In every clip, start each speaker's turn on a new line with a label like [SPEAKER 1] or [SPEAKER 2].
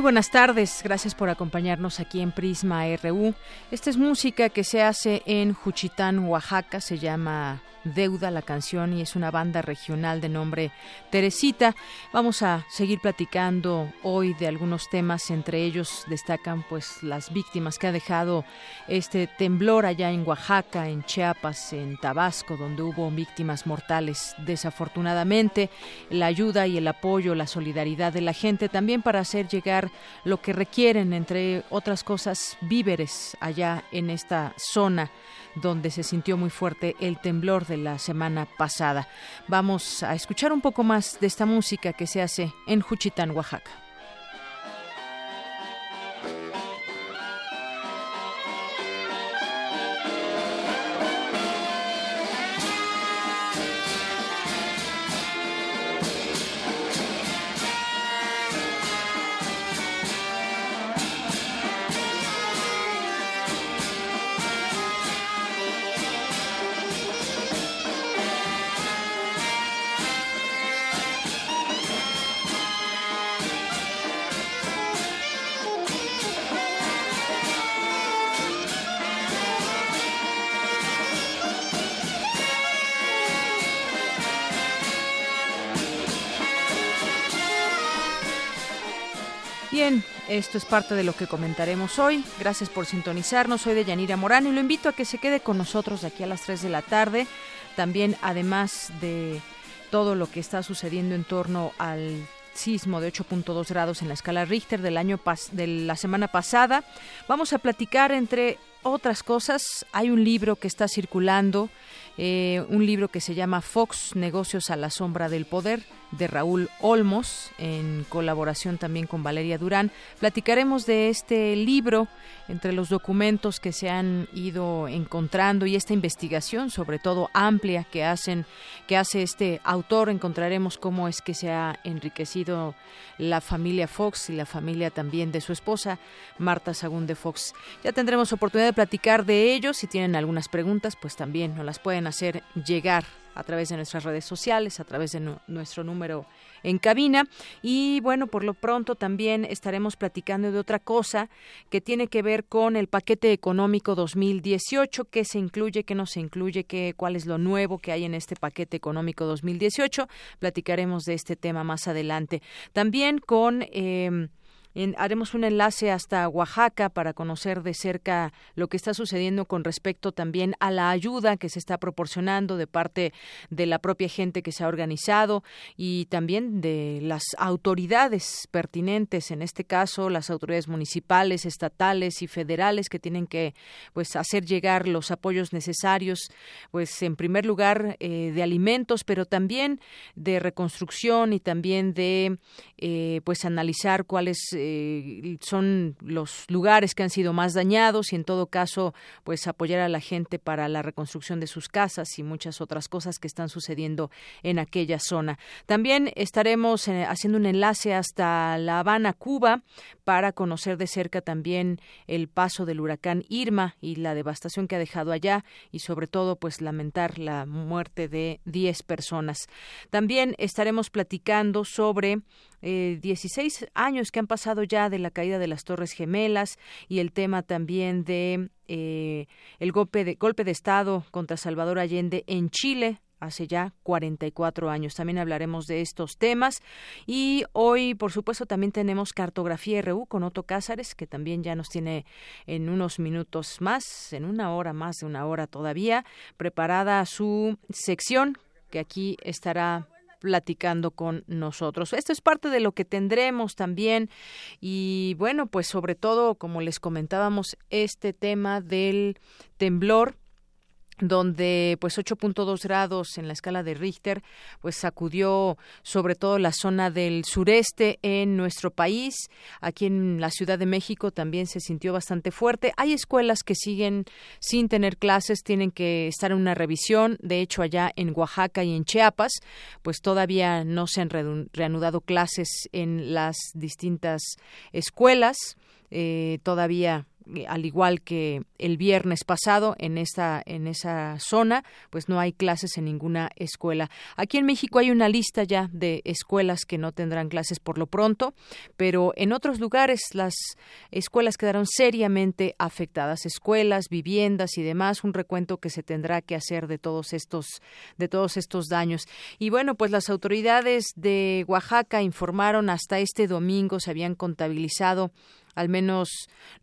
[SPEAKER 1] Muy buenas tardes, gracias por acompañarnos aquí en Prisma RU. Esta es música que se hace en Juchitán, Oaxaca, se llama Deuda la canción y es una banda regional de nombre Teresita. Vamos a seguir platicando hoy de algunos temas, entre ellos destacan pues las víctimas que ha dejado este temblor allá en Oaxaca, en Chiapas, en Tabasco, donde hubo víctimas mortales desafortunadamente, la ayuda y el apoyo, la solidaridad de la gente también para hacer llegar lo que requieren, entre otras cosas, víveres allá en esta zona donde se sintió muy fuerte el temblor de la semana pasada. Vamos a escuchar un poco más de esta música que se hace en Juchitán, Oaxaca. Bien, esto es parte de lo que comentaremos hoy. Gracias por sintonizarnos. Soy de Yanira Morán y lo invito a que se quede con nosotros de aquí a las 3 de la tarde. También, además de todo lo que está sucediendo en torno al sismo de 8.2 grados en la escala Richter del año de la semana pasada, vamos a platicar entre otras cosas. Hay un libro que está circulando, eh, un libro que se llama Fox Negocios a la sombra del poder de Raúl Olmos, en colaboración también con Valeria Durán. Platicaremos de este libro, entre los documentos que se han ido encontrando y esta investigación, sobre todo amplia, que hacen, que hace este autor. Encontraremos cómo es que se ha enriquecido la familia Fox y la familia también de su esposa, Marta Sagún de Fox. Ya tendremos oportunidad platicar de ellos. Si tienen algunas preguntas, pues también nos las pueden hacer llegar a través de nuestras redes sociales, a través de nuestro número en cabina. Y bueno, por lo pronto también estaremos platicando de otra cosa que tiene que ver con el paquete económico 2018, qué se incluye, qué no se incluye, qué, cuál es lo nuevo que hay en este paquete económico 2018. Platicaremos de este tema más adelante. También con... Eh, haremos un enlace hasta Oaxaca para conocer de cerca lo que está sucediendo con respecto también a la ayuda que se está proporcionando de parte de la propia gente que se ha organizado y también de las autoridades pertinentes, en este caso las autoridades municipales, estatales y federales que tienen que pues hacer llegar los apoyos necesarios, pues en primer lugar eh, de alimentos, pero también de reconstrucción y también de eh, pues analizar cuáles eh, son los lugares que han sido más dañados y en todo caso pues apoyar a la gente para la reconstrucción de sus casas y muchas otras cosas que están sucediendo en aquella zona. También estaremos eh, haciendo un enlace hasta La Habana, Cuba, para conocer de cerca también el paso del huracán Irma y la devastación que ha dejado allá y sobre todo pues lamentar la muerte de 10 personas. También estaremos platicando sobre eh, 16 años que han pasado ya de la caída de las Torres Gemelas y el tema también de eh, el golpe de golpe de estado contra Salvador Allende en Chile hace ya 44 años. También hablaremos de estos temas y hoy, por supuesto, también tenemos Cartografía RU con Otto Cázares, que también ya nos tiene en unos minutos más, en una hora más de una hora todavía, preparada su sección que aquí estará platicando con nosotros. Esto es parte de lo que tendremos también y bueno, pues sobre todo, como les comentábamos, este tema del temblor donde pues 8.2 grados en la escala de Richter pues sacudió sobre todo la zona del sureste en nuestro país. Aquí en la Ciudad de México también se sintió bastante fuerte. Hay escuelas que siguen sin tener clases tienen que estar en una revisión. De hecho allá en Oaxaca y en Chiapas pues todavía no se han reanudado clases en las distintas escuelas. Eh, todavía al igual que el viernes pasado en esta en esa zona, pues no hay clases en ninguna escuela. Aquí en México hay una lista ya de escuelas que no tendrán clases por lo pronto, pero en otros lugares las escuelas quedaron seriamente afectadas, escuelas, viviendas y demás, un recuento que se tendrá que hacer de todos estos de todos estos daños. Y bueno, pues las autoridades de Oaxaca informaron hasta este domingo se habían contabilizado al menos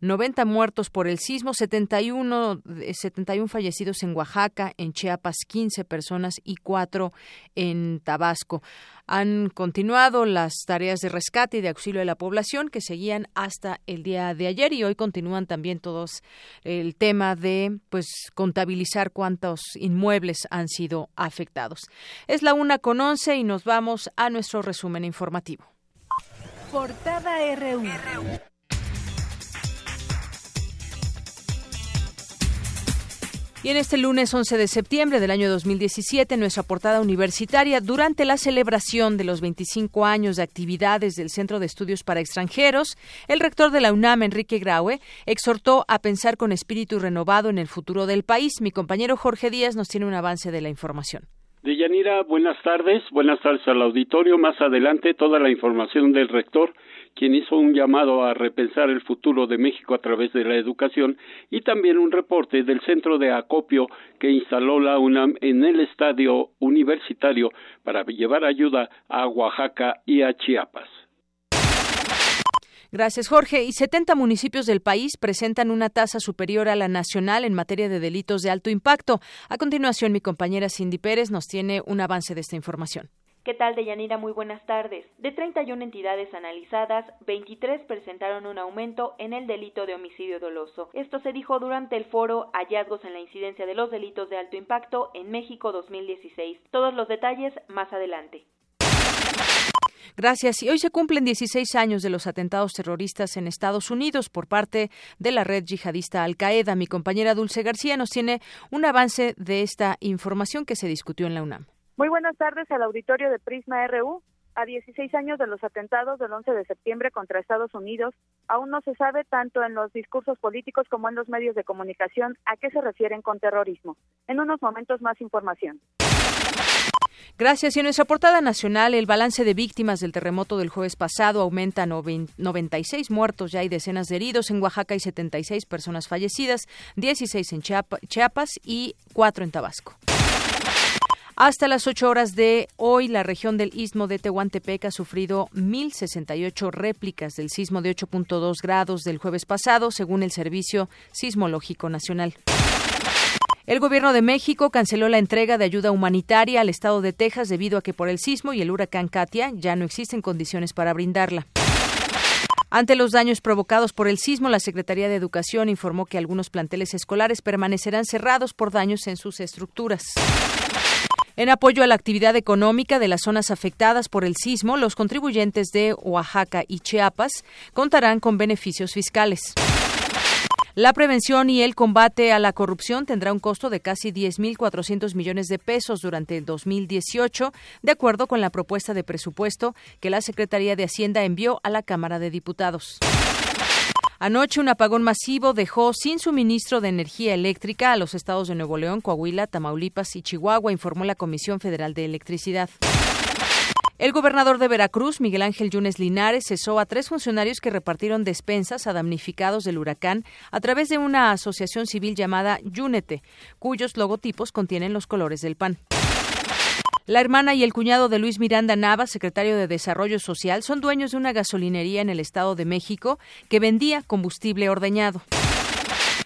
[SPEAKER 1] 90 muertos por el sismo, 71, 71 eh, fallecidos en Oaxaca, en Chiapas 15 personas y 4 en Tabasco. Han continuado las tareas de rescate y de auxilio de la población que seguían hasta el día de ayer y hoy continúan también todos el tema de pues contabilizar cuántos inmuebles han sido afectados. Es la una con once y nos vamos a nuestro resumen informativo.
[SPEAKER 2] Portada RU.
[SPEAKER 1] Y en este lunes 11 de septiembre del año 2017, nuestra portada universitaria, durante la celebración de los 25 años de actividades del Centro de Estudios para Extranjeros, el rector de la UNAM, Enrique Graue, exhortó a pensar con espíritu renovado en el futuro del país. Mi compañero Jorge Díaz nos tiene un avance de la información.
[SPEAKER 3] Deyanira, buenas tardes. Buenas tardes al auditorio. Más adelante, toda la información del rector quien hizo un llamado a repensar el futuro de México a través de la educación y también un reporte del centro de acopio que instaló la UNAM en el estadio universitario para llevar ayuda a Oaxaca y a Chiapas.
[SPEAKER 1] Gracias, Jorge. Y 70 municipios del país presentan una tasa superior a la nacional en materia de delitos de alto impacto. A continuación, mi compañera Cindy Pérez nos tiene un avance de esta información.
[SPEAKER 4] ¿Qué tal, Deyanira? Muy buenas tardes. De 31 entidades analizadas, 23 presentaron un aumento en el delito de homicidio doloso. Esto se dijo durante el foro Hallazgos en la incidencia de los delitos de alto impacto en México 2016. Todos los detalles más adelante.
[SPEAKER 1] Gracias. Y hoy se cumplen 16 años de los atentados terroristas en Estados Unidos por parte de la red yihadista Al Qaeda. Mi compañera Dulce García nos tiene un avance de esta información que se discutió en la UNAM.
[SPEAKER 5] Muy buenas tardes al auditorio de Prisma RU. A 16 años de los atentados del 11 de septiembre contra Estados Unidos, aún no se sabe tanto en los discursos políticos como en los medios de comunicación a qué se refieren con terrorismo. En unos momentos más información.
[SPEAKER 1] Gracias. Y en nuestra portada nacional, el balance de víctimas del terremoto del jueves pasado aumenta a 96 muertos, ya hay decenas de heridos. En Oaxaca hay 76 personas fallecidas, 16 en Chiapas y 4 en Tabasco. Hasta las 8 horas de hoy, la región del istmo de Tehuantepec ha sufrido 1.068 réplicas del sismo de 8.2 grados del jueves pasado, según el Servicio Sismológico Nacional. El gobierno de México canceló la entrega de ayuda humanitaria al estado de Texas debido a que por el sismo y el huracán Katia ya no existen condiciones para brindarla. Ante los daños provocados por el sismo, la Secretaría de Educación informó que algunos planteles escolares permanecerán cerrados por daños en sus estructuras. En apoyo a la actividad económica de las zonas afectadas por el sismo, los contribuyentes de Oaxaca y Chiapas contarán con beneficios fiscales. La prevención y el combate a la corrupción tendrá un costo de casi 10.400 millones de pesos durante el 2018, de acuerdo con la propuesta de presupuesto que la Secretaría de Hacienda envió a la Cámara de Diputados. Anoche un apagón masivo dejó sin suministro de energía eléctrica a los estados de Nuevo León, Coahuila, Tamaulipas y Chihuahua, informó la Comisión Federal de Electricidad. El gobernador de Veracruz, Miguel Ángel Yunes Linares, cesó a tres funcionarios que repartieron despensas a damnificados del huracán a través de una asociación civil llamada Yúnete, cuyos logotipos contienen los colores del PAN. La hermana y el cuñado de Luis Miranda Navas, secretario de Desarrollo Social, son dueños de una gasolinería en el Estado de México que vendía combustible ordeñado.